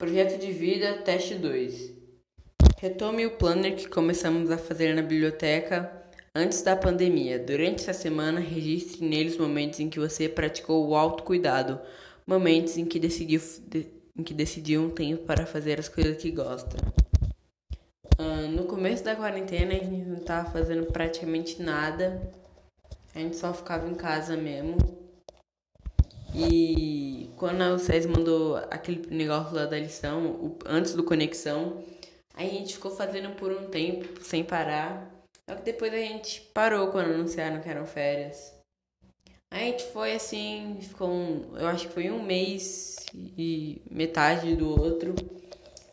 Projeto de vida, teste 2. Retome o planner que começamos a fazer na biblioteca antes da pandemia. Durante essa semana, registre nele os momentos em que você praticou o autocuidado, momentos em que decidiu, de, em que decidiu um tempo para fazer as coisas que gosta. Uh, no começo da quarentena, a gente não estava fazendo praticamente nada. A gente só ficava em casa mesmo. E quando a UCES mandou aquele negócio lá da lição, o, antes do conexão, a gente ficou fazendo por um tempo, sem parar. Só que depois a gente parou quando anunciaram que eram férias. A gente foi assim, ficou um, eu acho que foi um mês e metade do outro.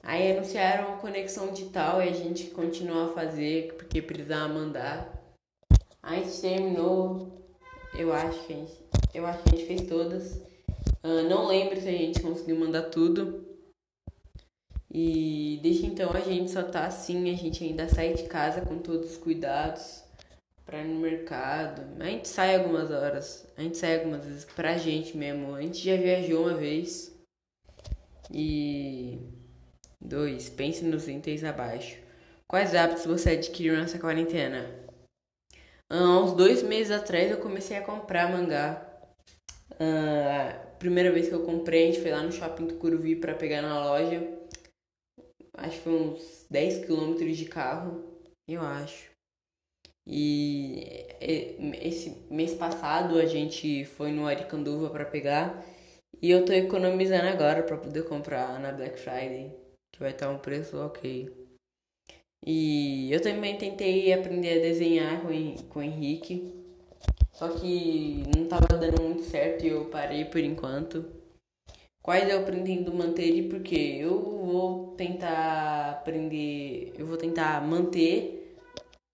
Aí anunciaram a conexão digital e a gente continuou a fazer porque precisava mandar. A gente terminou, eu acho que a gente, eu acho que a gente fez todas. Uh, não lembro se a gente conseguiu mandar tudo. E desde então a gente só tá assim, a gente ainda sai de casa com todos os cuidados para ir no mercado. A gente sai algumas horas, a gente sai algumas vezes pra gente mesmo. A gente já viajou uma vez. E dois, pense nos itens abaixo. Quais hábitos você adquiriu nessa quarentena? Há uns dois meses atrás eu comecei a comprar mangá. Uh, primeira vez que eu comprei, a gente foi lá no shopping do Curuvi para pegar na loja. Acho que foi uns 10 quilômetros de carro, eu acho. E esse mês passado a gente foi no Aricanduva para pegar. E eu tô economizando agora para poder comprar na Black Friday, que vai estar um preço ok. E eu também tentei aprender a desenhar com, com o Henrique. Só que não estava dando muito certo e eu parei por enquanto. Quais eu pretendo manter e por quê? Eu vou tentar aprender. Eu vou tentar manter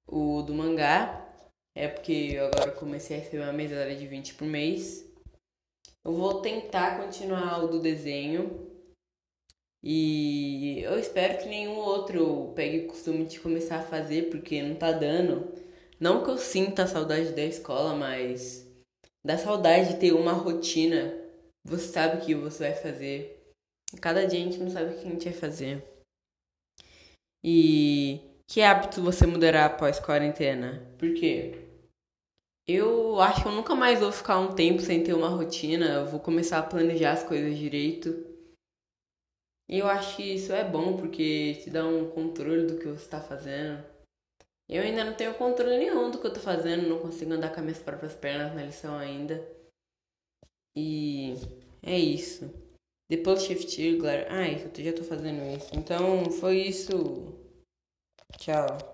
o do mangá. É porque eu agora comecei a receber uma mesada de 20 por mês. Eu vou tentar continuar o do desenho. E eu espero que nenhum outro pegue o costume de começar a fazer, porque não tá dando. Não que eu sinta saudade da escola, mas dá saudade de ter uma rotina. Você sabe o que você vai fazer. Cada dia a gente não sabe o que a gente vai fazer. E que hábito você mudará após quarentena? Por quê? Eu acho que eu nunca mais vou ficar um tempo sem ter uma rotina. Eu vou começar a planejar as coisas direito. E eu acho que isso é bom porque te dá um controle do que você está fazendo. Eu ainda não tenho controle nenhum do que eu estou fazendo, não consigo andar com as minhas próprias pernas na lição ainda. E é isso. Depois shift, galera. Ai, eu já tô fazendo isso. Então foi isso. Tchau.